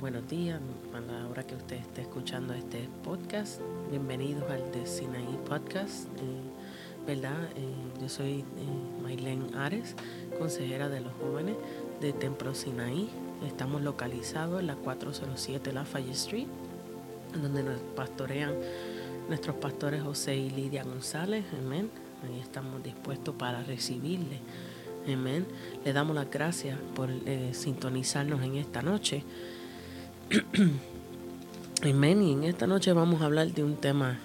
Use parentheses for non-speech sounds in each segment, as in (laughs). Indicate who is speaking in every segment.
Speaker 1: buenos días a la hora que usted esté escuchando este podcast. Bienvenidos al de Sinaí Podcast. Eh, ¿Verdad? Eh, yo soy eh, Maylen Ares, consejera de los jóvenes de Templo Sinaí. Estamos localizados en la 407 Lafayette Street, donde nos pastorean nuestros pastores José y Lidia González. Amén. Ahí estamos dispuestos para recibirle. Amén. Le damos las gracias por eh, sintonizarnos en esta noche. (clears throat) Amén. Y en esta noche vamos a hablar de un tema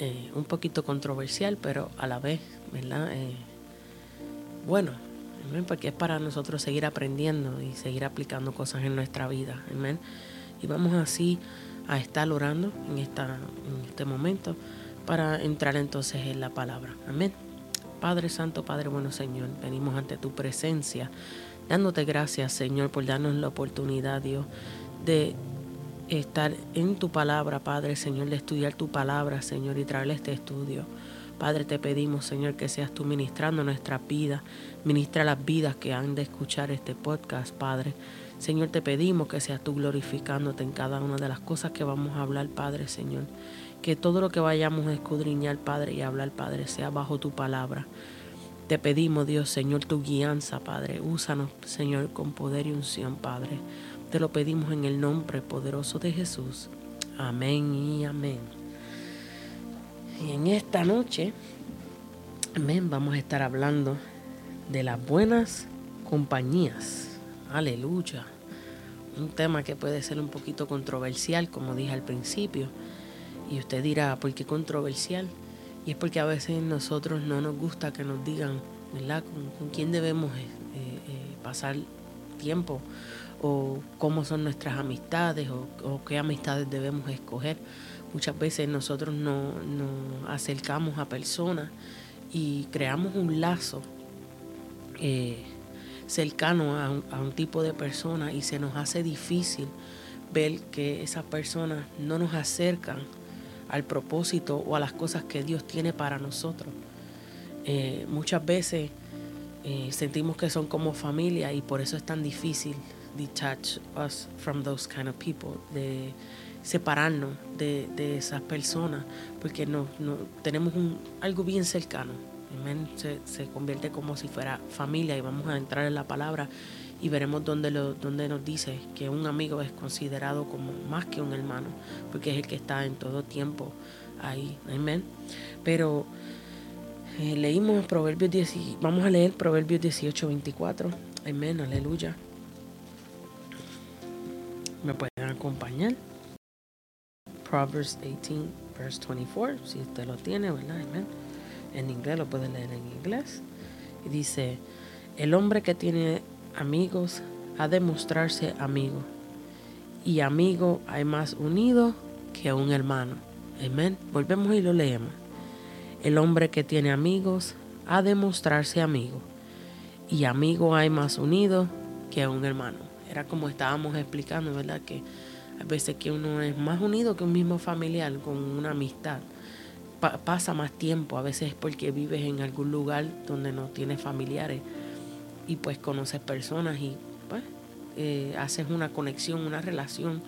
Speaker 1: eh, un poquito controversial, pero a la vez, ¿verdad? Eh, bueno, amén, porque es para nosotros seguir aprendiendo y seguir aplicando cosas en nuestra vida. Amén. Y vamos así a estar orando en, esta, en este momento para entrar entonces en la palabra. Amén. Padre Santo, Padre bueno Señor, venimos ante tu presencia, dándote gracias Señor por darnos la oportunidad, Dios, de estar en tu palabra, Padre Señor, de estudiar tu palabra, Señor, y traerle este estudio. Padre, te pedimos, Señor, que seas tú ministrando nuestra vida, ministra las vidas que han de escuchar este podcast, Padre. Señor, te pedimos que seas tú glorificándote en cada una de las cosas que vamos a hablar, Padre, Señor. Que todo lo que vayamos a escudriñar, Padre, y hablar, Padre, sea bajo tu palabra. Te pedimos, Dios, Señor, tu guianza, Padre. Úsanos, Señor, con poder y unción, Padre. Te lo pedimos en el nombre poderoso de Jesús. Amén y amén. Y en esta noche, amén, vamos a estar hablando de las buenas compañías. Aleluya. Un tema que puede ser un poquito controversial, como dije al principio. Y usted dirá, ¿por qué controversial? Y es porque a veces nosotros no nos gusta que nos digan, ¿verdad?, con, quién debemos eh, eh, pasar tiempo o cómo son nuestras amistades o, o, qué amistades debemos escoger. Muchas veces nosotros nos no acercamos a personas y creamos un lazo eh, cercano a un, tipo de persona y se nos hace difícil ver que esas personas no nos acercan al propósito o a las cosas que Dios tiene para nosotros. Eh, muchas veces eh, sentimos que son como familia y por eso es tan difícil detach us from those kind of people, separarnos de, de esas personas, porque no, no tenemos un, algo bien cercano. Se, se, convierte como si fuera familia y vamos a entrar en la palabra y veremos dónde, lo, dónde nos dice que un amigo es considerado como más que un hermano, porque es el que está en todo tiempo ahí. Amén. Pero eh, leímos Proverbios 10, vamos a leer Proverbios 18, 24. Amén, aleluya. Me pueden acompañar. Proverbs 18, verse 24, si usted lo tiene, ¿verdad? Amén. En inglés lo puede leer en inglés. Y dice, el hombre que tiene amigos ha de mostrarse amigo. Y amigo hay más unido que un hermano. Amén. Volvemos y lo leemos. El hombre que tiene amigos ha de mostrarse amigo. Y amigo hay más unido que un hermano. Era como estábamos explicando, ¿verdad? Que a veces que uno es más unido que un mismo familiar con una amistad. Pa pasa más tiempo, a veces es porque vives en algún lugar donde no tienes familiares y pues conoces personas y pues eh, haces una conexión, una relación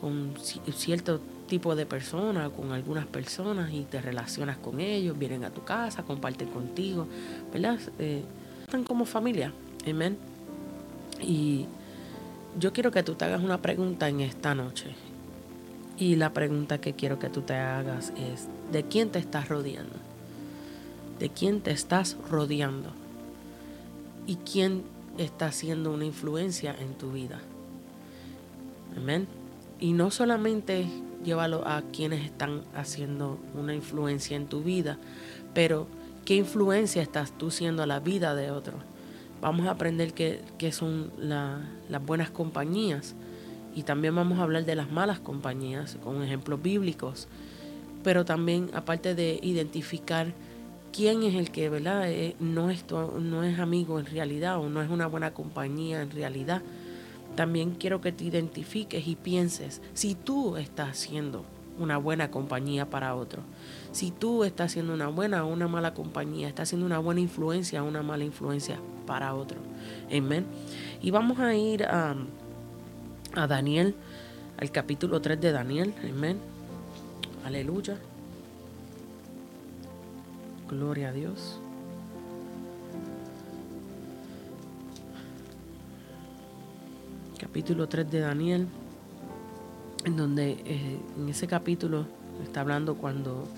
Speaker 1: con cierto tipo de personas, con algunas personas y te relacionas con ellos, vienen a tu casa, comparten contigo, ¿verdad? Eh, están como familia, amén. Y yo quiero que tú te hagas una pregunta en esta noche. Y la pregunta que quiero que tú te hagas es, ¿de quién te estás rodeando? ¿De quién te estás rodeando? ¿Y quién está haciendo una influencia en tu vida? Amén. Y no solamente llévalo a quienes están haciendo una influencia en tu vida, pero ¿qué influencia estás tú siendo a la vida de otros? Vamos a aprender qué, qué son la, las buenas compañías y también vamos a hablar de las malas compañías con ejemplos bíblicos, pero también aparte de identificar quién es el que ¿verdad? Eh, no, es no es amigo en realidad o no es una buena compañía en realidad. También quiero que te identifiques y pienses si tú estás siendo una buena compañía para otro. Si tú estás siendo una buena o una mala compañía, estás siendo una buena influencia o una mala influencia para otro. Amén. Y vamos a ir a a Daniel, al capítulo 3 de Daniel. Amén. Aleluya. Gloria a Dios. Capítulo 3 de Daniel, en donde eh, en ese capítulo está hablando cuando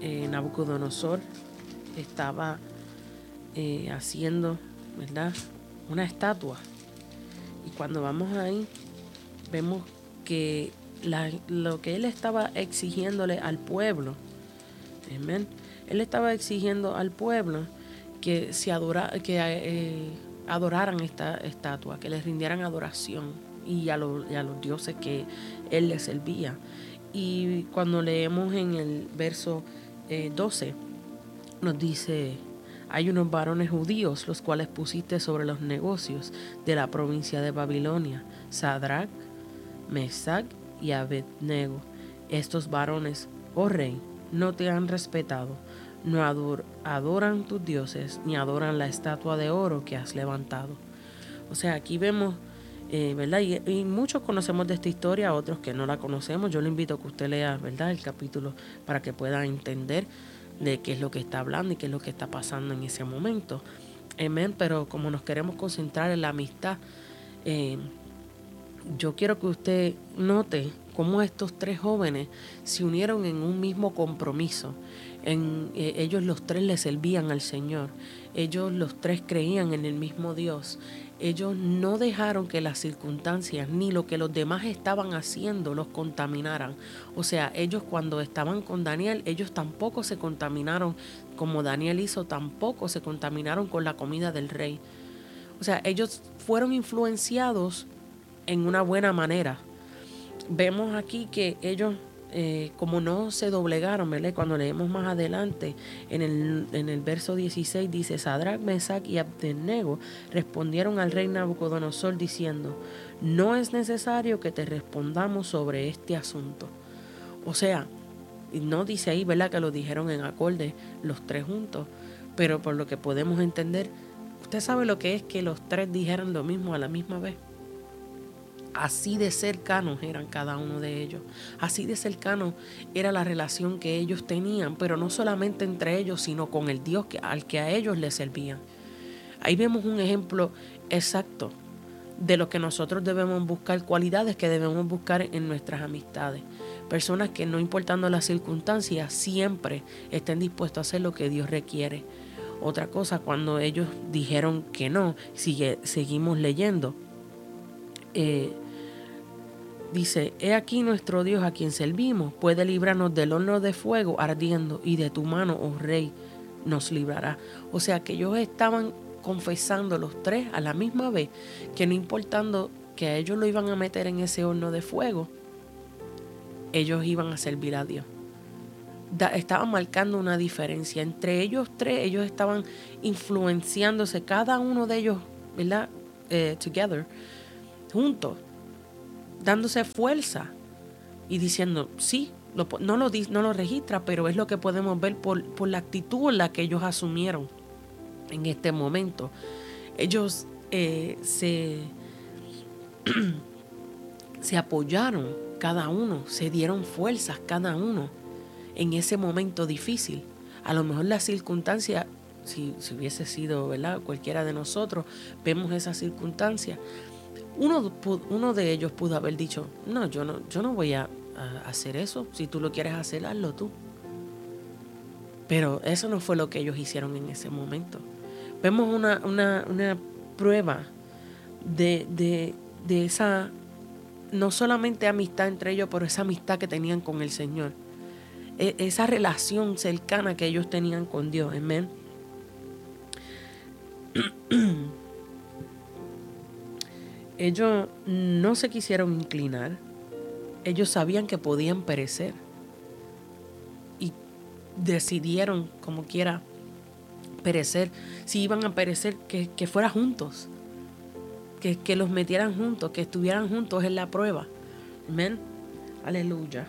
Speaker 1: eh, Nabucodonosor estaba eh, haciendo, ¿verdad? Una estatua. Y cuando vamos ahí, vemos que lo que él estaba exigiéndole al pueblo, él estaba exigiendo al pueblo que se adora, que adoraran esta estatua, que les rindieran adoración y a, los dioses que él les servía. Y cuando leemos en el verso 12, eh, nos dice, hay unos varones judíos los cuales pusiste sobre los negocios de la provincia de Babilonia, Sadrach, Mesach y Abednego. Estos varones, oh rey, no te han respetado, no adoran tus dioses, ni adoran la estatua de oro que has levantado. O sea, aquí vemos, eh, ¿verdad? Y, muchos conocemos de esta historia, otros que no la conocemos. Yo le invito a que usted lea, ¿verdad? El capítulo para que pueda entender de qué es lo que está hablando y qué es lo que está pasando en ese momento. Amén. Pero como nos queremos concentrar en la amistad, eh, yo quiero que usted note cómo estos tres jóvenes se unieron en un mismo compromiso. En, eh, ellos los tres le servían al Señor. Ellos los tres creían en el mismo Dios ellos no dejaron que las circunstancias ni lo que los demás estaban haciendo los contaminaran. O sea, ellos cuando estaban con Daniel, ellos tampoco se contaminaron como Daniel hizo, tampoco se contaminaron con la comida del rey. O sea, ellos fueron influenciados en una buena manera. Vemos aquí que ellos eh, como no se doblegaron, ¿verdad? Cuando leemos más adelante, en el, en el verso 16 dice, Sadrach, Mesach y Abednego respondieron al rey Nabucodonosor diciendo, no es necesario que te respondamos sobre este asunto. O sea, no dice ahí, ¿verdad? Que lo dijeron en acorde los tres juntos, pero por lo que podemos entender, usted sabe lo que es que los tres dijeran lo mismo a la misma vez. Así de cercanos eran cada uno de ellos. Así de cercano era la relación que ellos tenían, pero no solamente entre ellos, sino con el Dios al que a ellos les servían. Ahí vemos un ejemplo exacto de lo que nosotros debemos buscar, cualidades que debemos buscar en nuestras amistades. Personas que no importando las circunstancias, siempre estén dispuestos a hacer lo que Dios requiere. Otra cosa, cuando ellos dijeron que no, sigue, seguimos leyendo. Eh, Dice, he aquí nuestro Dios a quien servimos, puede librarnos del horno de fuego ardiendo y de tu mano, oh rey, nos librará. O sea que ellos estaban confesando los tres a la misma vez que no importando que a ellos lo iban a meter en ese horno de fuego, ellos iban a servir a Dios. estaban marcando una diferencia. Entre ellos tres, ellos estaban influenciándose, cada uno de ellos, ¿verdad? Eh, together, juntos dándose fuerza y diciendo, sí, no, lo, no lo registra, pero es lo que podemos ver por, la actitud en la que ellos asumieron en este momento. Ellos eh, se, (clears throat) se apoyaron cada uno, se dieron fuerzas cada uno en ese momento difícil. A lo mejor la circunstancia, si, si hubiese sido ¿verdad? cualquiera de nosotros, vemos esa circunstancia, uno, uno de ellos pudo haber dicho, no, yo no, yo no voy a, hacer eso. Si tú lo quieres hacer, hazlo tú. Pero eso no fue lo que ellos hicieron en ese momento. Vemos una, prueba de, de, esa, no solamente amistad entre ellos, pero esa amistad que tenían con el Señor. E, esa relación cercana que ellos tenían con Dios. Amén. (clears throat) Ellos no se quisieron inclinar. Ellos sabían que podían perecer. Y decidieron, como quiera, perecer. Si iban a perecer, que, que fuera juntos. Que, que los metieran juntos, que estuvieran juntos en la prueba. Amén. Aleluya.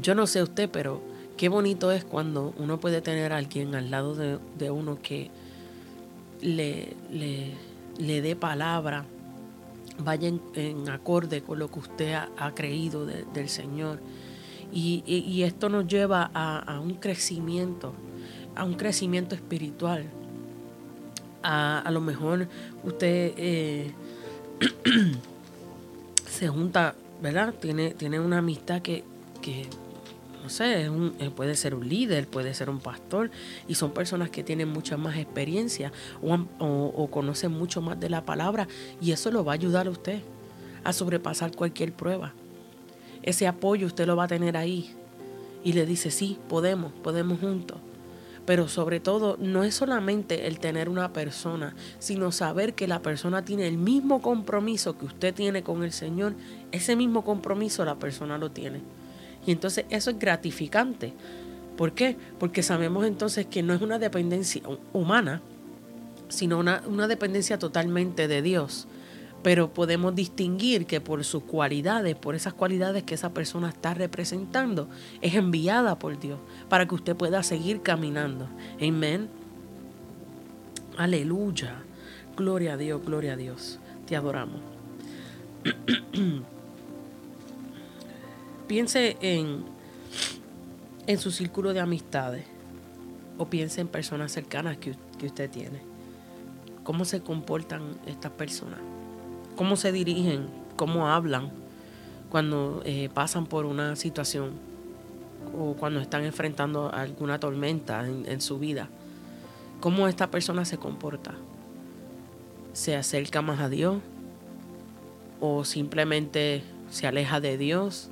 Speaker 1: Yo no sé usted, pero qué bonito es cuando uno puede tener a alguien al lado de, de uno que, le, le, dé palabra, vaya en, acorde con lo que usted ha, creído del Señor. Y, esto nos lleva a, un crecimiento, a un crecimiento espiritual. A, lo mejor usted eh, (clears throat) se junta, ¿verdad? Tiene, tiene una amistad que, que no eh, puede ser un líder, puede ser un pastor, y son personas que tienen mucha más experiencia o, conocen mucho más de la palabra, y eso lo va a ayudar a usted a sobrepasar cualquier prueba. Ese apoyo usted lo va a tener ahí. Y le dice, sí, podemos, podemos juntos. Pero sobre todo, no es solamente el tener una persona, sino saber que la persona tiene el mismo compromiso que usted tiene con el Señor. Ese mismo compromiso la persona lo tiene. Y entonces eso es gratificante. ¿Por qué? Porque sabemos entonces que no es una dependencia humana, sino una, dependencia totalmente de Dios. Pero podemos distinguir que por sus cualidades, por esas cualidades que esa persona está representando, es enviada por Dios para que usted pueda seguir caminando. Amén. Aleluya. Gloria a Dios, gloria a Dios. Te adoramos. (clears throat) Piense en, en su círculo de amistades o piense en personas cercanas que, usted tiene. ¿Cómo se comportan estas personas? ¿Cómo se dirigen? ¿Cómo hablan cuando eh, pasan por una situación o cuando están enfrentando alguna tormenta en, en su vida? ¿Cómo esta persona se comporta? ¿Se acerca más a Dios? ¿O simplemente se aleja de Dios?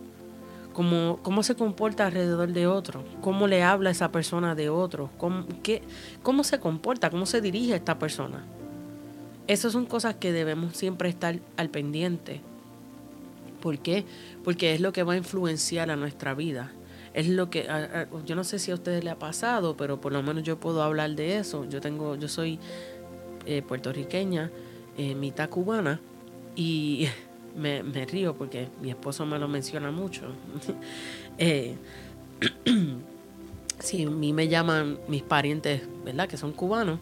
Speaker 1: Cómo, cómo se comporta alrededor de otro, cómo le habla esa persona de otro, cómo, qué, cómo se comporta, cómo se dirige esta persona. Esas son cosas que debemos siempre estar al pendiente. ¿Por qué? Porque es lo que va a influenciar a nuestra vida. Es lo que yo no sé si a ustedes le ha pasado, pero por lo menos yo puedo hablar de eso. Yo tengo, yo soy eh, puertorriqueña, eh, mitad cubana y (laughs) me, río porque mi esposo me lo menciona mucho. (laughs) eh, (clears throat) si a mí me llaman mis parientes, ¿verdad? Que son cubanos,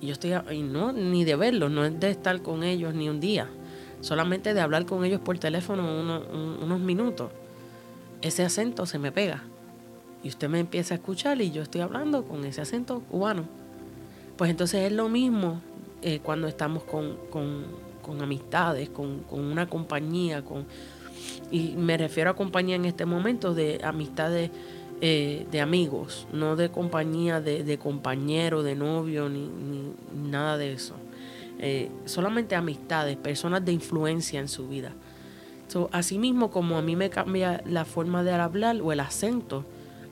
Speaker 1: y yo estoy, y no, ni de verlos, no es de estar con ellos ni un día, solamente de hablar con ellos por teléfono unos minutos. Ese acento se me pega. Y usted me empieza a escuchar y yo estoy hablando con ese acento cubano. Pues entonces es lo mismo eh, cuando estamos con, con con amistades, con, una compañía, con, y me refiero a compañía en este momento de amistades eh, de amigos, no de compañía de, de compañero, de novio, ni, nada de eso. Eh, solamente amistades, personas de influencia en su vida. So, asimismo, como a mí me cambia la forma de hablar o el acento,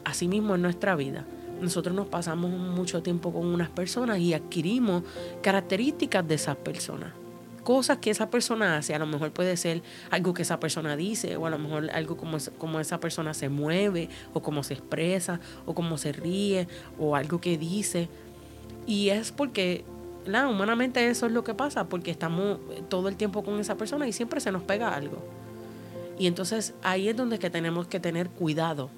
Speaker 1: asimismo en nuestra vida. Nosotros nos pasamos mucho tiempo con unas personas y adquirimos características de esas personas cosas que esa persona hace, a lo mejor puede ser algo que esa persona dice, o a lo mejor algo como, como esa persona se mueve, o cómo se expresa, o cómo se ríe, o algo que dice. Y es porque, la, humanamente eso es lo que pasa, porque estamos todo el tiempo con esa persona y siempre se nos pega algo. Y entonces ahí es donde que tenemos que tener cuidado.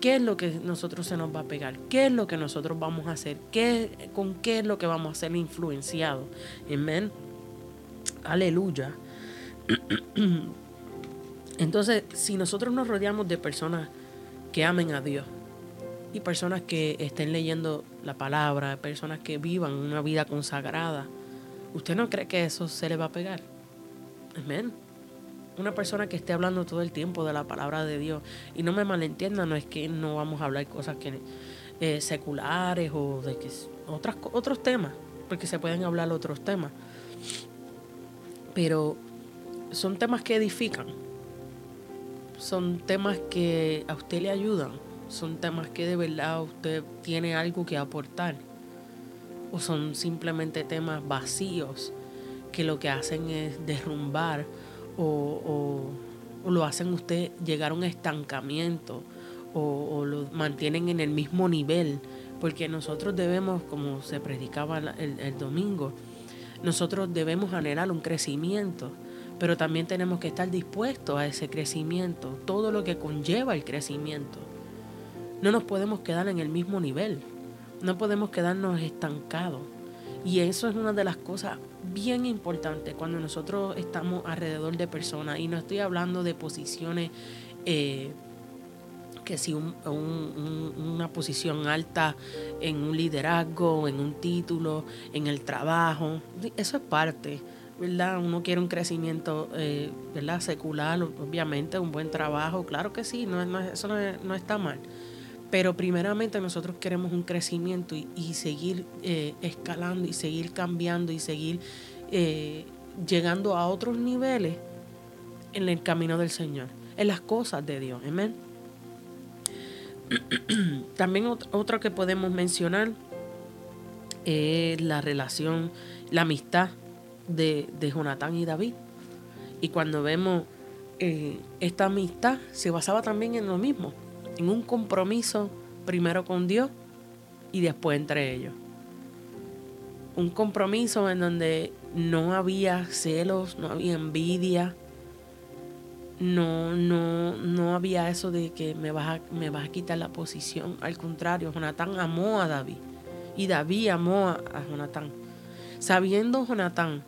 Speaker 1: ¿Qué es lo que nosotros se nos va a pegar? ¿Qué es lo que nosotros vamos a hacer? ¿Qué, ¿Con qué es lo que vamos a ser influenciados? Amén. Aleluya. (clears throat) Entonces, si nosotros nos rodeamos de personas que amen a Dios y personas que estén leyendo la palabra, personas que vivan una vida consagrada, ¿usted no cree que eso se le va a pegar? Amén. Una persona que esté hablando todo el tiempo de la palabra de Dios. Y no me malentienda, no es que no vamos a hablar cosas que eh, seculares o de que otras, otros temas, porque se pueden hablar otros temas pero son temas que edifican, son temas que a usted le ayudan, son temas que de verdad usted tiene algo que aportar, o son simplemente temas vacíos que lo que hacen es derrumbar o, lo hacen usted llegar a un estancamiento o, lo mantienen en el mismo nivel, porque nosotros debemos, como se predicaba el domingo, nosotros debemos anhelar un crecimiento, pero también tenemos que estar dispuestos a ese crecimiento, todo lo que conlleva el crecimiento. No nos podemos quedar en el mismo nivel, no podemos quedarnos estancados. Y eso es una de las cosas bien importantes cuando nosotros estamos alrededor de personas. Y no estoy hablando de posiciones, eh, que si una posición alta en un liderazgo, en un título, en el trabajo. Eso es parte. ¿verdad? Uno quiere un crecimiento, eh, ¿verdad? Secular, obviamente, un buen trabajo, claro que sí, no, eso no, está mal. Pero primeramente nosotros queremos un crecimiento y, seguir eh, escalando y seguir cambiando y seguir eh, llegando a otros niveles en el camino del Señor, en las cosas de Dios. Amén. (clears throat) También otro que podemos mencionar es la relación, la amistad de, de Jonatán y David. Y cuando vemos eh, esta amistad, se basaba también en lo mismo, en un compromiso primero con Dios y después entre ellos. Un compromiso en donde no había celos, no había envidia, no, no, no había eso de que me vas, a, me vas a quitar la posición. Al contrario, Jonatán amó a David y David amó a, a. Sabiendo Jonatán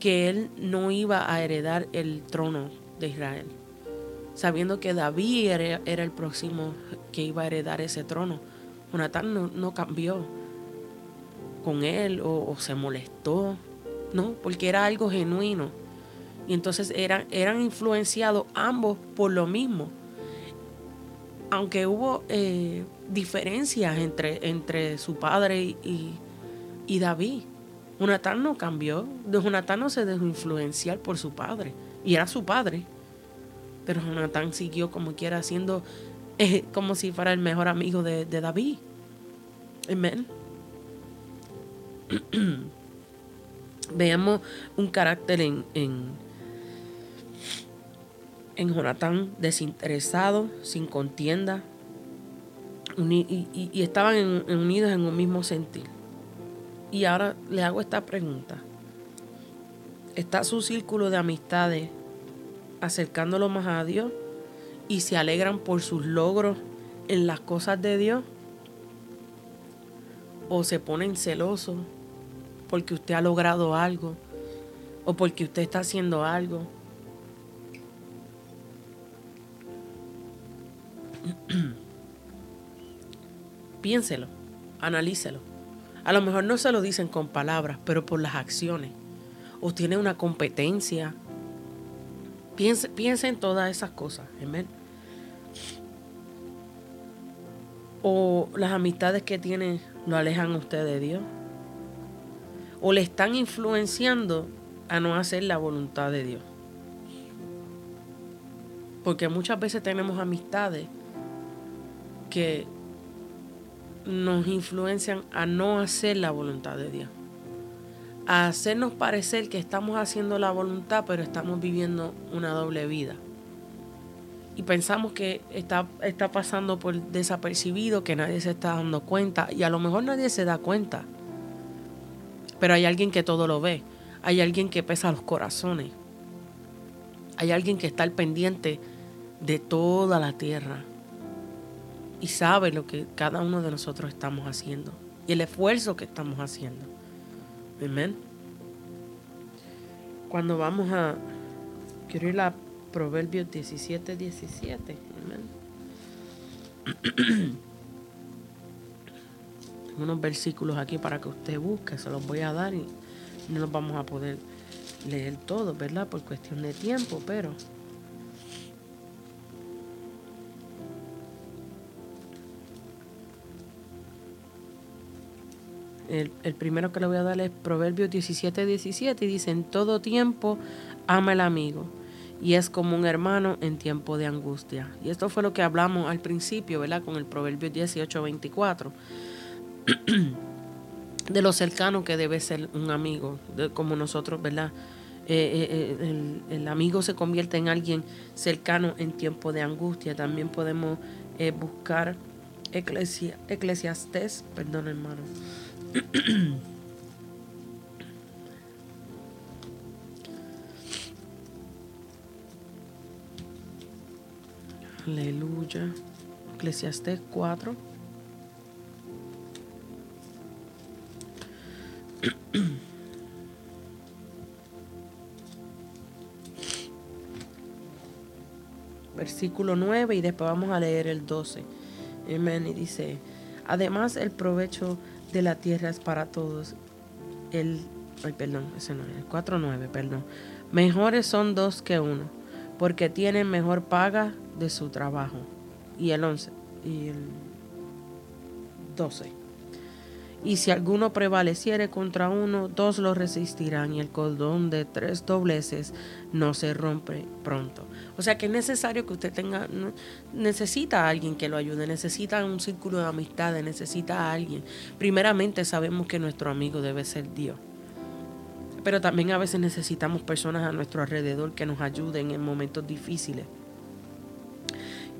Speaker 1: que él no iba a heredar el trono de Israel, sabiendo que David era, el próximo que iba a heredar ese trono. Jonatán no, cambió con él o, se molestó, no, porque era algo genuino. Y entonces eran, eran influenciados ambos por lo mismo. Aunque hubo eh, diferencias entre, entre su padre y, y David. Jonatán no cambió, Jonatán no se dejó influenciar por su padre, y era su padre. Pero Jonatán siguió como quiera siendo eh, como si fuera el mejor amigo de, David. Amén. (clears throat) Veamos un carácter en, en Jonatán desinteresado, sin contienda, y, estaban unidos en un mismo sentir. Y ahora le hago esta pregunta. ¿Está su círculo de amistades acercándolo más a Dios y se alegran por sus logros en las cosas de Dios? ¿O se ponen celosos porque usted ha logrado algo o porque usted está haciendo algo? Piénselo, analícelo. A lo mejor no se lo dicen con palabras, pero por las acciones. O tiene una competencia. Piense, en todas esas cosas. O las amistades que tiene lo alejan a usted de Dios. O le están influenciando a no hacer la voluntad de Dios. Porque muchas veces tenemos amistades que nos influencian a no hacer la voluntad de Dios. A hacernos parecer que estamos haciendo la voluntad, pero estamos viviendo una doble vida. Y pensamos que está, está pasando por desapercibido, que nadie se está dando cuenta. Y a lo mejor nadie se da cuenta. Pero hay alguien que todo lo ve. Hay alguien que pesa los corazones. Hay alguien que está al pendiente de toda la tierra y sabe lo que cada uno de nosotros estamos haciendo y el esfuerzo que estamos haciendo. Amén. Cuando vamos a, quiero ir a Proverbios 17, 17. Amén. (clears throat) Tengo unos versículos aquí para que usted busque, se los voy a dar y no los vamos a poder leer todos, ¿verdad? Por cuestión de tiempo, pero El, primero que le voy a dar es Proverbios 17, 17 y dice, en todo tiempo ama el amigo y es como un hermano en tiempo de angustia. Y esto fue lo que hablamos al principio, ¿verdad? Con el Proverbio 18, 24. de lo cercano que debe ser un amigo, como nosotros, ¿verdad? Eh, eh, eh, el, amigo se convierte en alguien cercano en tiempo de angustia. También podemos buscar Eclesia, Eclesiastés, perdón hermano, (clears throat) Aleluya. Eclesiastés 4. (clears throat) Versículo 9 y después vamos a leer el 12. Amén. Y dice, además el provecho de la tierra es para todos. El, ay, perdón, ese no, el 4.9, perdón. Mejores son dos que uno, porque tienen mejor paga de su trabajo. Y el 11, y el 12. Y si alguno prevaleciere contra uno, dos lo resistirán y el cordón de tres dobleces no se rompe pronto. O sea que es necesario que usted tenga, necesita a alguien que lo ayude, necesita un círculo de amistades, necesita a alguien. Primeramente sabemos que nuestro amigo debe ser Dios. Pero también a veces necesitamos personas a nuestro alrededor que nos ayuden en momentos difíciles.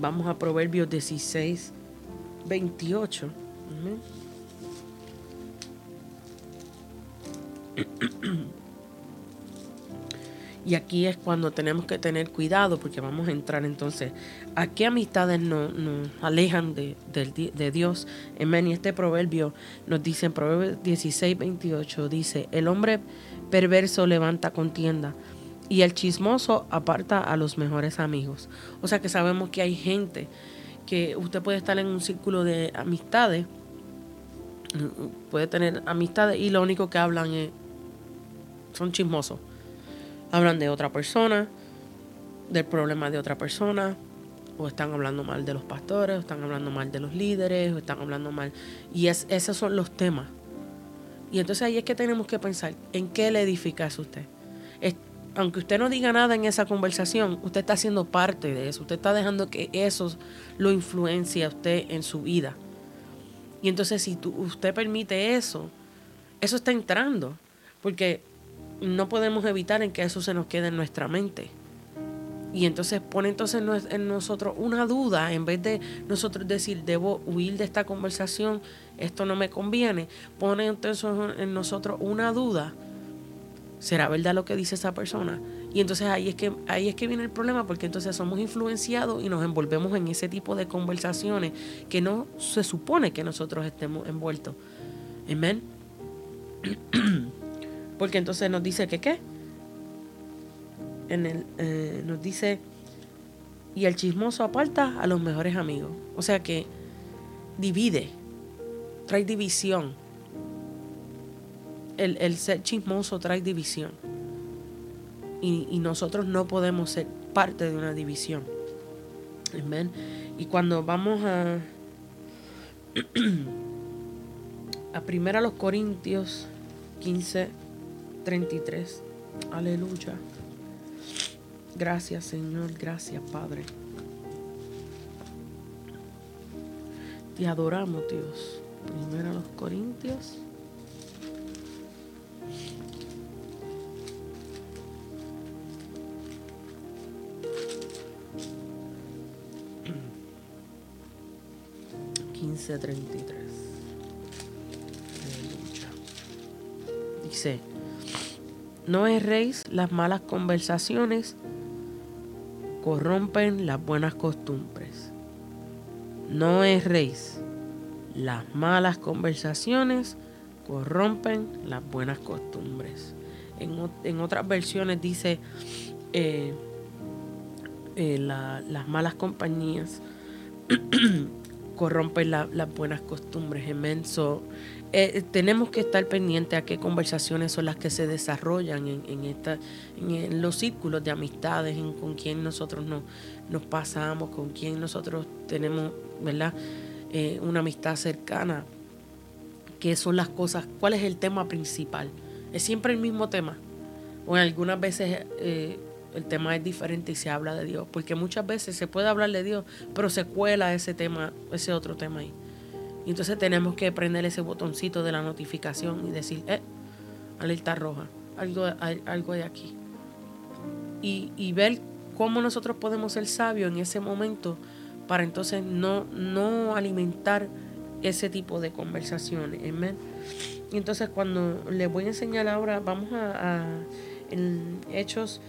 Speaker 1: Vamos a Proverbios 16, 28. (clears throat) Y aquí es cuando tenemos que tener cuidado porque vamos a entrar entonces a qué amistades nos, alejan de, Dios. Amén. Y este proverbio nos dice en Proverbios 16, 28, dice, el hombre perverso levanta contienda y el chismoso aparta a los mejores amigos. O sea que sabemos que hay gente que usted puede estar en un círculo de amistades, puede tener amistades y lo único que hablan es son chismosos. Hablan de otra persona, del problema de otra persona, o están hablando mal de los pastores, o están hablando mal de los líderes, o están hablando mal. Y es, esos son los temas. Y entonces ahí es que tenemos que pensar en qué le edifica a usted. aunque usted no diga nada en esa conversación, usted está siendo parte de eso. Usted está dejando que eso lo influencie a usted en su vida. Y entonces si usted permite eso, eso está entrando. Porque no podemos evitar en que eso se nos quede en nuestra mente. Y entonces pone entonces en nosotros una duda, en vez de nosotros decir, debo huir de esta conversación, esto no me conviene, pone entonces en nosotros una duda, ¿será verdad lo que dice esa persona? Y entonces ahí es que ahí es que viene el problema porque entonces somos influenciados y nos envolvemos en ese tipo de conversaciones que no se supone que nosotros estemos envueltos. Amén. (clears throat) Porque entonces nos dice que qué. En el, eh, nos dice, y el chismoso aparta a los mejores amigos. O sea que divide, trae división. El, ser chismoso trae división. Y, y, nosotros no podemos ser parte de una división. Amén. Y cuando vamos a, (clears throat) a primera los Corintios 15, 33. Aleluya. Gracias Señor, gracias Padre. Te adoramos Dios. Primero a los Corintios. Quince treinta y tres. Dice no erréis las malas conversaciones, corrompen las buenas costumbres. No erréis las malas conversaciones, corrompen las buenas costumbres. En, otras versiones dice eh, eh, las malas compañías (clears throat) corrompen las buenas costumbres. Inmenso eh, tenemos que estar pendientes a qué conversaciones son las que se desarrollan en, esta, en, los círculos de amistades, en con quién nosotros nos, pasamos, con quién nosotros tenemos, ¿verdad? Eh, una amistad cercana. ¿Qué son las cosas? ¿Cuál es el tema principal? ¿Es siempre el mismo tema? O en algunas veces eh, el tema es diferente y se habla de Dios. Porque muchas veces se puede hablar de Dios, pero se cuela ese tema, ese otro tema ahí. Y entonces tenemos que prender ese botoncito de la notificación y decir, eh, alerta roja, algo, algo de aquí. Y, y ver cómo nosotros podemos ser sabios en ese momento para entonces no, no alimentar ese tipo de conversaciones. Amén. Y entonces cuando les voy a enseñar ahora, vamos a, a Hechos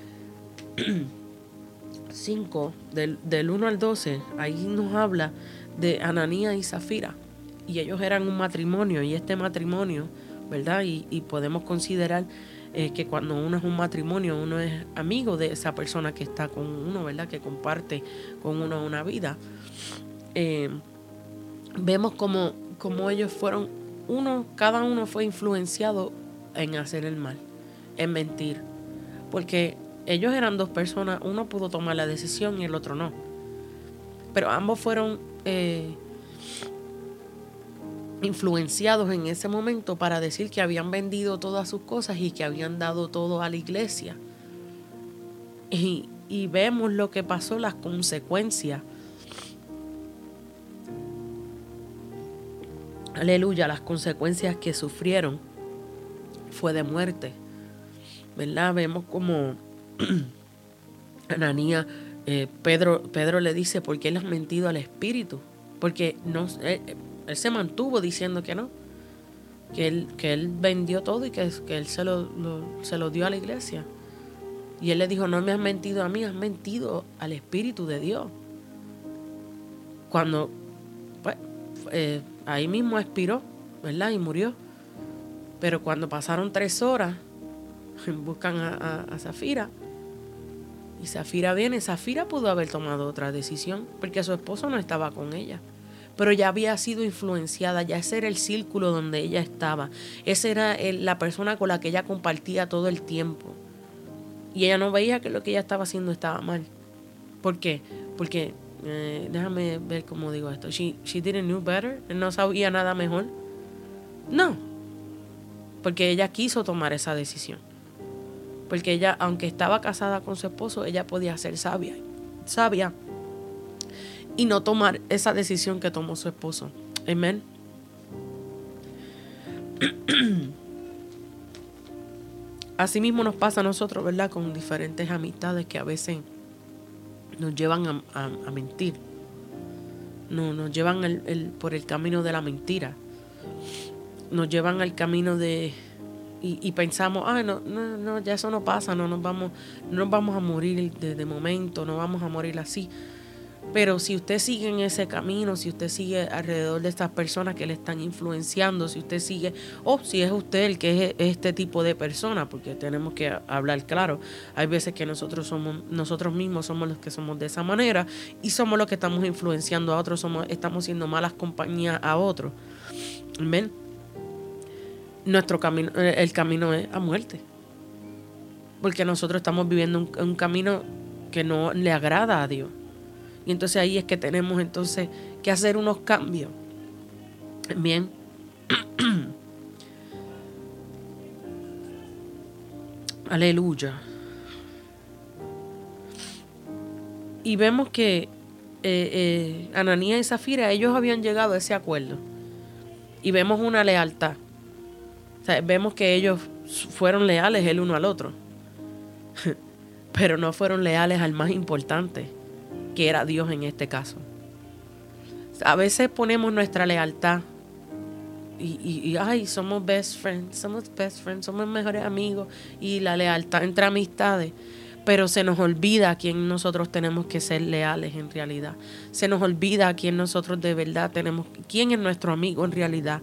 Speaker 1: (clears throat) 5, del, del 1 al 12, ahí nos habla de Ananía y Zafira y ellos eran un matrimonio y este matrimonio, ¿verdad? Y, podemos considerar eh, que cuando uno es un matrimonio, uno es amigo de esa persona que está con uno, ¿verdad? Que comparte con uno una vida. Eh, vemos como, como ellos fueron, uno, cada uno fue influenciado en hacer el mal, en mentir. Porque ellos eran dos personas, uno pudo tomar la decisión y el otro no. Pero ambos fueron eh, influenciados en ese momento para decir que habían vendido todas sus cosas y que habían dado todo a la iglesia. Y, y vemos lo que pasó, las consecuencias. Aleluya, las consecuencias que sufrieron fue de muerte. ¿Verdad? Vemos como (clears throat) Ananía, eh, Pedro, Pedro le dice, ¿por qué le has mentido al Espíritu? Porque no, él, se mantuvo diciendo que no, que él, que él vendió todo y que, que él se lo, se lo dio a la iglesia. Y él le dijo, no me has mentido a mí, has mentido al Espíritu de Dios. Cuando, pues, eh, ahí mismo expiró, ¿verdad? Y murió. Pero cuando pasaron tres horas, (laughs) buscan a Zafira y Zafira viene. Zafira pudo haber tomado otra decisión porque su esposo no estaba con ella. Pero ya había sido influenciada, ya ese era el círculo donde ella estaba. Esa era la persona con la que ella compartía todo el tiempo. Y ella no veía que lo que ella estaba haciendo estaba mal. ¿Por qué? Porque, eh, déjame ver cómo digo esto. She, didn't know better. No sabía nada mejor. No. Porque ella quiso tomar esa decisión porque ella, aunque estaba casada con su esposo, ella podía ser sabia, sabia y no tomar esa decisión que tomó su esposo. Amén. (clears throat) Asimismo nos pasa a nosotros, ¿verdad? Con diferentes amistades que a veces nos llevan a, mentir. No, nos llevan por el camino de la mentira. Nos llevan al camino de, y, pensamos, ah, no, no, no, ya eso no pasa, no nos vamos, no nos vamos a morir de, momento, no vamos a morir así. Pero si usted sigue en ese camino, si usted sigue alrededor de estas personas que le están influenciando, si usted sigue, o si es usted el que es este tipo de persona, porque tenemos que hablar claro, hay veces que nosotros somos, nosotros mismos somos los que somos de esa manera y somos los que estamos influenciando a otros, somos, estamos siendo malas compañías a otros. ¿Ven? Nuestro camino, eh, el camino es a muerte. Porque nosotros estamos viviendo un, camino que no le agrada a Dios. Y entonces ahí es que tenemos entonces que hacer unos cambios. Bien. (clears throat) Aleluya. Y vemos que eh, eh, Ananías y Zafira, ellos habían llegado a ese acuerdo. Y vemos una lealtad vemos que ellos fueron leales el uno al otro, (laughs) pero no fueron leales al más importante, que era Dios en este caso. A veces ponemos nuestra lealtad y, y, ay, somos best friends, somos best friends, somos mejores amigos y la lealtad entre amistades, pero se nos olvida a quién nosotros tenemos que ser leales en realidad. Se nos olvida a quién nosotros de verdad tenemos, quién es nuestro amigo en realidad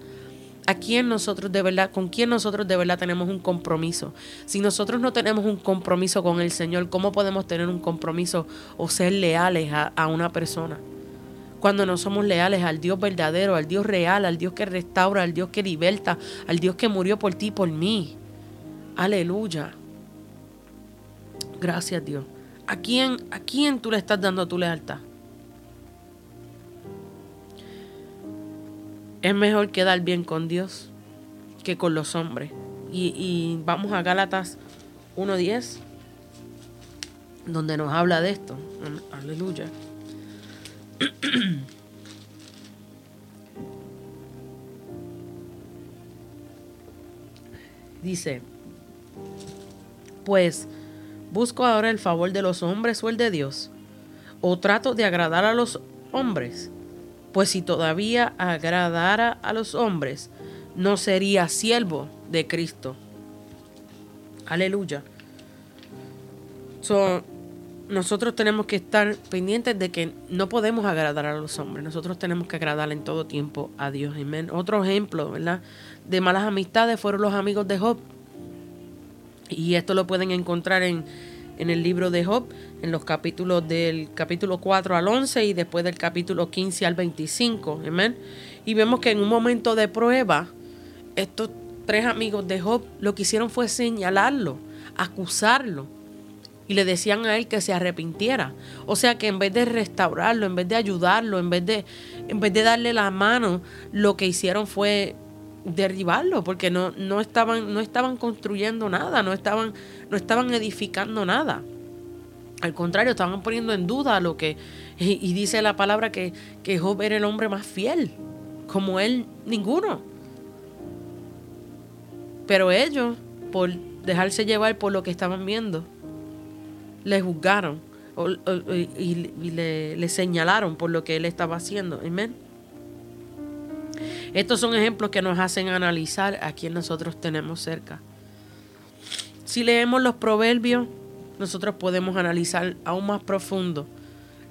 Speaker 1: a quién nosotros de verdad, con quién nosotros de verdad tenemos un compromiso. Si nosotros no tenemos un compromiso con el Señor, ¿cómo podemos tener un compromiso o ser leales a, una persona? Cuando no somos leales al Dios verdadero, al Dios real, al Dios que restaura, al Dios que liberta, al Dios que murió por ti y por mí. Aleluya. Gracias Dios. ¿A quién, ¿A quién tú le estás dando tu lealtad? Es mejor quedar bien con Dios que con los hombres. Y, vamos a Gálatas 1.10, donde nos habla de esto. Aleluya. (clears throat) Dice, pues, ¿busco ahora el favor de los hombres o el de Dios? ¿O trato de agradar a los hombres? Pues si todavía agradara a los hombres, no sería siervo de Cristo. Aleluya. nosotros tenemos que estar pendientes de que no podemos agradar a los hombres. Nosotros tenemos que agradar en todo tiempo a Dios. Otro ejemplo, ¿verdad? De malas amistades fueron los amigos de Job. Y esto lo pueden encontrar en, en el libro de Job, en los capítulos del capítulo 4 al 11 y después del capítulo 15 al 25. Amén. Y vemos que en un momento de prueba, estos tres amigos de Job lo que hicieron fue señalarlo, acusarlo. Y le decían a él que se arrepintiera. O sea que en vez de restaurarlo, en vez de ayudarlo, en vez de, en vez de darle la mano, lo que hicieron fue derribarlo, porque no, no, estaban, no estaban construyendo nada, no estaban, no estaban edificando nada. Al contrario, estaban poniendo en duda lo que, y, dice la palabra que, que Job era el hombre más fiel, como él ninguno. Pero ellos, por dejarse llevar por lo que estaban viendo, le juzgaron y, le, señalaron por lo que él estaba haciendo. Amén. Estos son ejemplos que nos hacen analizar a quien nosotros tenemos cerca. Si leemos los proverbios, nosotros podemos analizar aún más profundo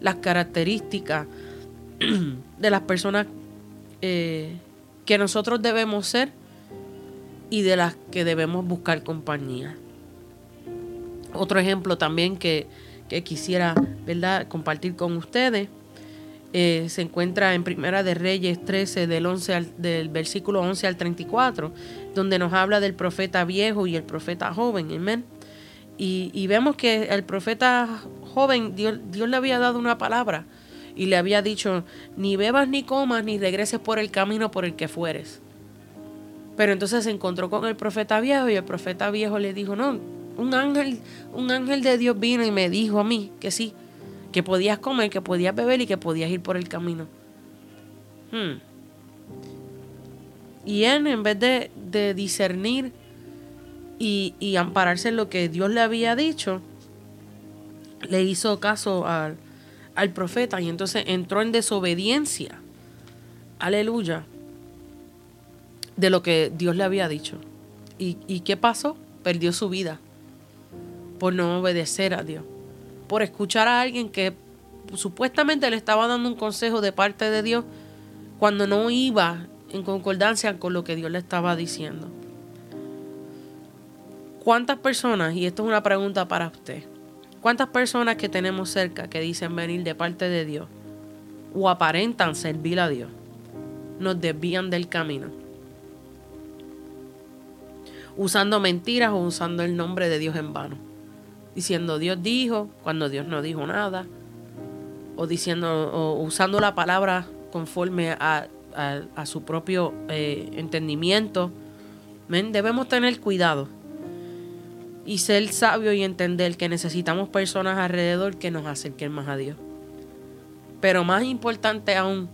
Speaker 1: las características (clears throat) de las personas eh, que nosotros debemos ser y de las que debemos buscar compañía. Otro ejemplo también que, quisiera ¿verdad? compartir con ustedes eh, se encuentra en Primera de Reyes 13 del, 11 al, del versículo 11 al 34, donde nos habla del profeta viejo y el profeta joven. Amén. Y, vemos que el profeta joven, Dios, Dios le había dado una palabra y le había dicho, ni bebas ni comas, ni regreses por el camino por el que fueres. Pero entonces se encontró con el profeta viejo y el profeta viejo le dijo, no, un ángel, un ángel de Dios vino y me dijo a mí que sí, que podías comer, que podías beber y que podías ir por el camino. Hmm. Y él, en vez de, discernir y, y, ampararse en lo que Dios le había dicho, le hizo caso al, al profeta y entonces entró en desobediencia. Aleluya de lo que Dios le había dicho. ¿Y, qué pasó? Perdió su vida por no obedecer a Dios, por escuchar a alguien que supuestamente le estaba dando un consejo de parte de Dios cuando no iba en concordancia con lo que Dios le estaba diciendo. ¿Cuántas personas, y esto es una pregunta para usted, cuántas personas que tenemos cerca que dicen venir de parte de Dios o aparentan servir a Dios, nos desvían del camino? usando mentiras o usando el nombre de Dios en vano. Diciendo Dios dijo cuando Dios no dijo nada. O diciendo, o usando la palabra conforme a, su propio eh, entendimiento. Debemos tener cuidado y ser sabio y entender que necesitamos personas alrededor que nos acerquen más a Dios. Pero más importante aún,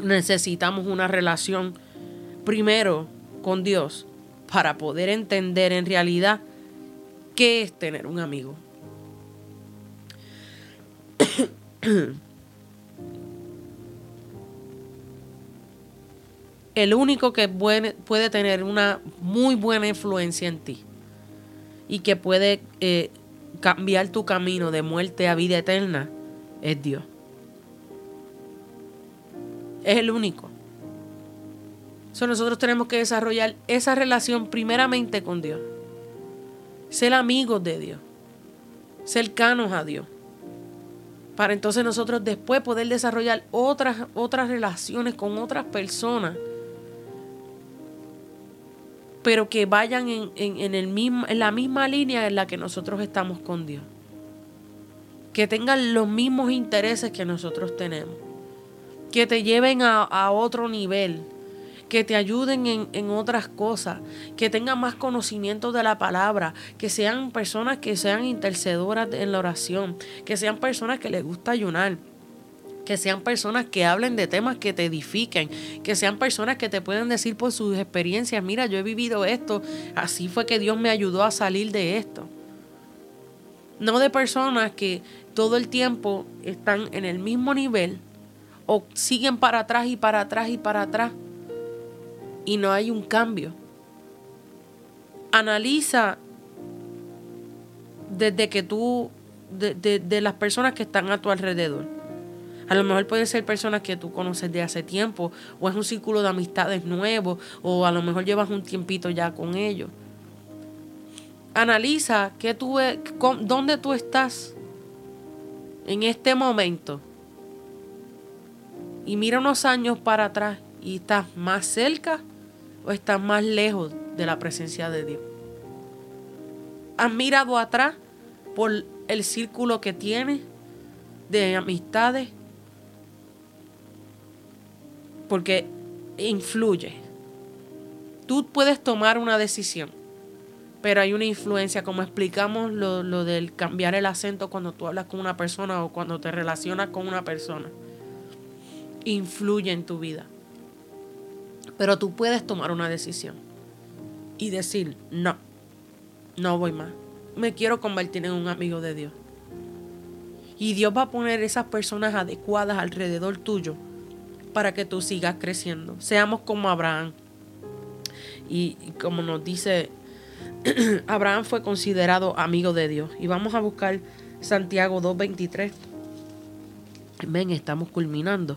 Speaker 1: necesitamos una relación primero con Dios para poder entender en realidad qué es tener un amigo. (coughs) El único que puede tener una muy buena influencia en ti y que puede eh, cambiar tu camino de muerte a vida eterna es Dios. Es el único nosotros tenemos que desarrollar esa relación primeramente con Dios. Ser amigos de Dios. Cercanos a Dios. Para entonces nosotros después poder desarrollar otras, otras relaciones con otras personas. Pero que vayan en, el mismo, en la misma línea en la que nosotros estamos con Dios. Que tengan los mismos intereses que nosotros tenemos. Que te lleven a, a otro nivel que te ayuden en, otras cosas, que tengan más conocimiento de la palabra, que sean personas que sean intercedoras en la oración, que sean personas que les gusta ayunar que sean personas que hablen de temas que te edifiquen, que sean personas que te pueden decir por sus experiencias, mira, yo he vivido esto, así fue que Dios me ayudó a salir de esto. No de personas que todo el tiempo están en el mismo nivel o siguen para atrás y para atrás y para atrás y no hay un cambio. Analiza desde que tú, de, las personas que están a tu alrededor. A lo mejor pueden ser personas que tú conoces de hace tiempo, o es un círculo de amistades nuevo, o a lo mejor llevas un tiempito ya con ellos. Analiza qué tú, dónde tú estás en este momento. Y mira unos años para atrás y estás más cerca o estás más lejos de la presencia de Dios. ¿Has mirado atrás por el círculo que tienes de amistades? Porque influye. Tú puedes tomar una decisión, pero hay una influencia, como explicamos lo, lo del cambiar el acento cuando tú hablas con una persona o cuando te relacionas con una persona. Influye en tu vida. Pero tú puedes tomar una decisión y decir, no, no voy más. Me quiero convertir en un amigo de Dios. Y Dios va a poner esas personas adecuadas alrededor tuyo para que tú sigas creciendo. Seamos como Abraham. Y, como nos dice, (clears throat) Abraham fue considerado amigo de Dios. Y vamos a buscar Santiago 2.23. Ven, estamos culminando.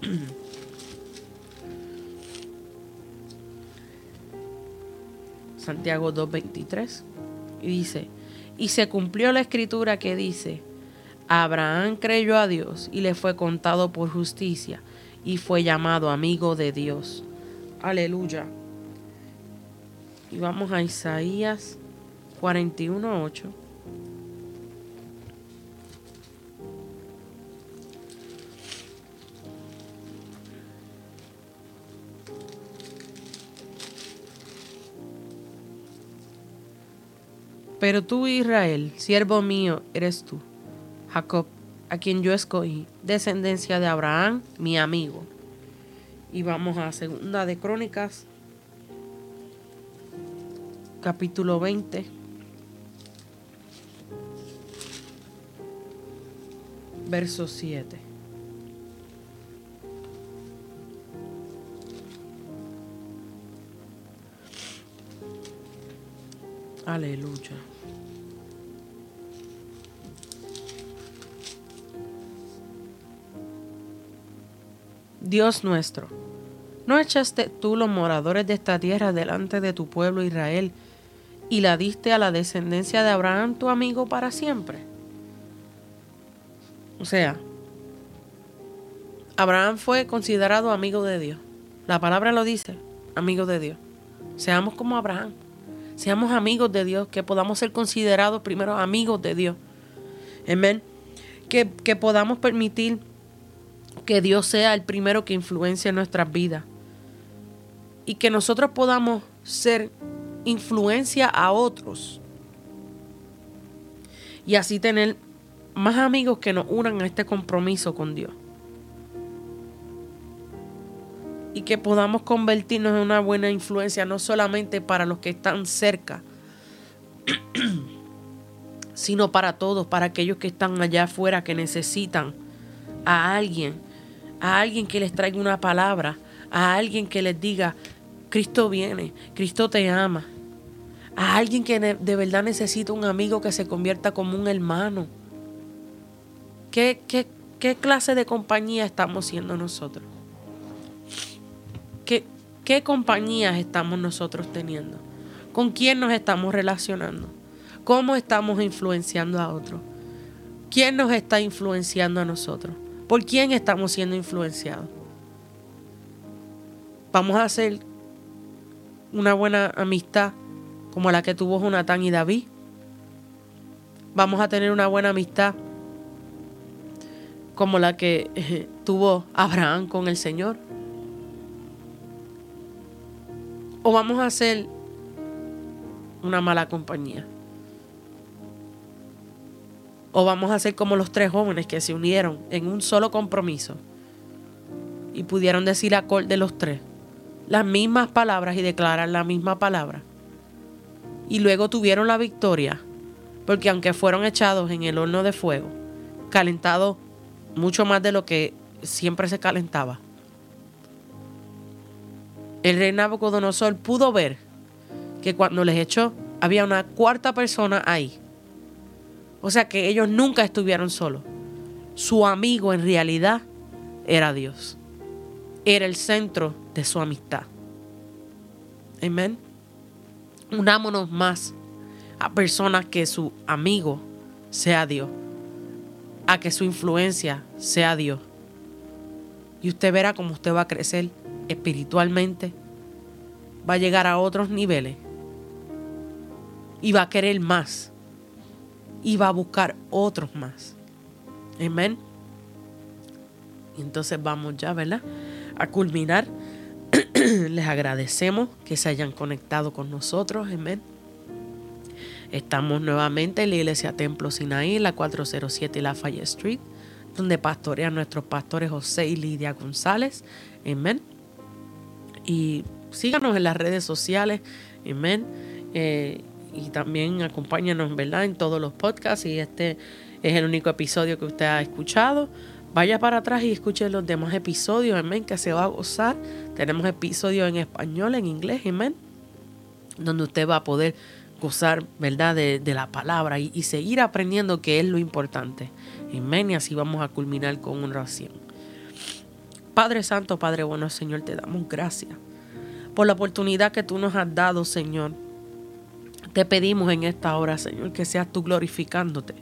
Speaker 1: (clears throat) Santiago 2.23. Y dice, y se cumplió la escritura que dice, Abraham creyó a Dios y le fue contado por justicia y fue llamado amigo de Dios. Aleluya. Y vamos a Isaías 41.8. Pero tú, Israel, siervo mío, eres tú, Jacob, a quien yo escogí, descendencia de Abraham, mi amigo. Y vamos a segunda de Crónicas, capítulo 20. Verso 7. Aleluya. Dios nuestro, ¿no echaste tú los moradores de esta tierra delante de tu pueblo Israel y la diste a la descendencia de Abraham, tu amigo, para siempre? O sea, Abraham fue considerado amigo de Dios. La palabra lo dice, amigo de Dios. Seamos como Abraham. Seamos amigos de Dios, que podamos ser considerados primero amigos de Dios. Amén. Que, que podamos permitir que Dios sea el primero que influencie nuestras vidas. Y que nosotros podamos ser influencia a otros. Y así tener más amigos que nos unan a este compromiso con Dios. y que podamos convertirnos en una buena influencia, no solamente para los que están cerca, (clears throat) sino para todos, para aquellos que están allá afuera, que necesitan a alguien, a alguien que les traiga una palabra, a alguien que les diga, Cristo viene, Cristo te ama, a alguien que de verdad necesita un amigo que se convierta como un hermano. ¿Qué, qué, qué clase de compañía estamos siendo nosotros? ¿Qué, compañías estamos nosotros teniendo? ¿Con quién nos estamos relacionando? ¿Cómo estamos influenciando a otros? ¿Quién nos está influenciando a nosotros? ¿Por quién estamos siendo influenciados? Vamos a hacer una buena amistad como la que tuvo Jonatán y David. Vamos a tener una buena amistad como la que eh, tuvo Abraham con el Señor. o vamos a hacer una mala compañía. O vamos a ser como los tres jóvenes que se unieron en un solo compromiso y pudieron decir a de los tres las mismas palabras y declarar la misma palabra. Y luego tuvieron la victoria, porque aunque fueron echados en el horno de fuego, calentado mucho más de lo que siempre se calentaba, el rey Nabucodonosor pudo ver que cuando les echó había una cuarta persona ahí. O sea que ellos nunca estuvieron solos. Su amigo en realidad era Dios. Era el centro de su amistad. Amén. Unámonos más a personas que su amigo sea Dios, a que su influencia sea Dios. Y usted verá cómo usted va a crecer espiritualmente, va a llegar a otros niveles y va a querer más y va a buscar otros más. Amén. Entonces vamos ya, ¿verdad? A culminar. (clears throat) Les agradecemos que se hayan conectado con nosotros. Amén. Estamos nuevamente en la iglesia Templo Sinaí, la 407 Lafayette Street, donde pastorean nuestros pastores José y Lidia González. Amén. Y síganos en las redes sociales. Amén. Eh, y también acompáñanos, ¿verdad? En todos los podcasts. Y este es el único episodio que usted ha escuchado. Vaya para atrás y escuche los demás episodios, amén, que se va a gozar. Tenemos episodios en español, en inglés, amén, donde usted va a poder gozar, ¿verdad?, de, la palabra y, seguir aprendiendo que es lo importante. Amén. Y así vamos a culminar con una oración. Padre Santo, Padre bueno, Señor, te damos gracias por la oportunidad que tú nos has dado, Señor. Te pedimos en esta hora, Señor, que seas tú glorificándote.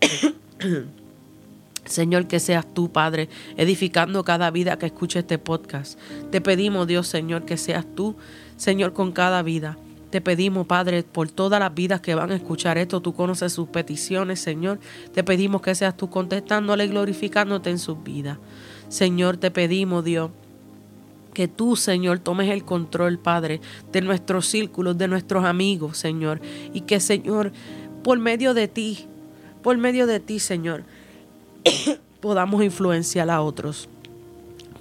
Speaker 1: (coughs) Señor, que seas tú, Padre, edificando cada vida que escuche este podcast. Te pedimos, Dios, Señor, que seas tú, Señor, con cada vida. Te pedimos, Padre, por todas las vidas que van a escuchar esto, tú conoces sus peticiones, Señor. Te pedimos que seas tú contestándole y glorificándote en sus vidas. Señor, te pedimos, Dios, que tú, Señor, tomes el control, Padre, de nuestros círculos, de nuestros amigos, Señor. Y que, Señor, por medio de ti, por medio de ti, Señor, (coughs) podamos influenciar a otros.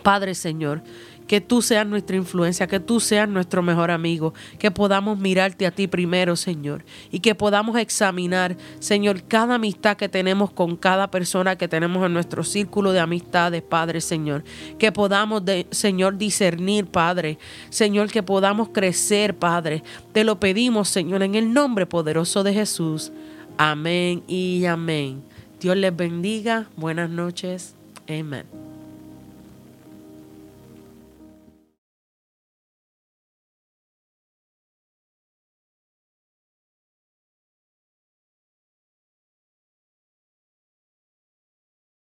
Speaker 1: Padre, Señor, que tú seas nuestra influencia, que tú seas nuestro mejor amigo, que podamos mirarte a ti primero, Señor, y que podamos examinar, Señor, cada amistad que tenemos con cada persona que tenemos en nuestro círculo de amistades, Padre, Señor, que podamos, Señor, discernir, Padre, Señor, que podamos crecer, Padre. Te lo pedimos, Señor, en el nombre poderoso de Jesús. Amén y amén. Dios les bendiga. Buenas noches. Amén.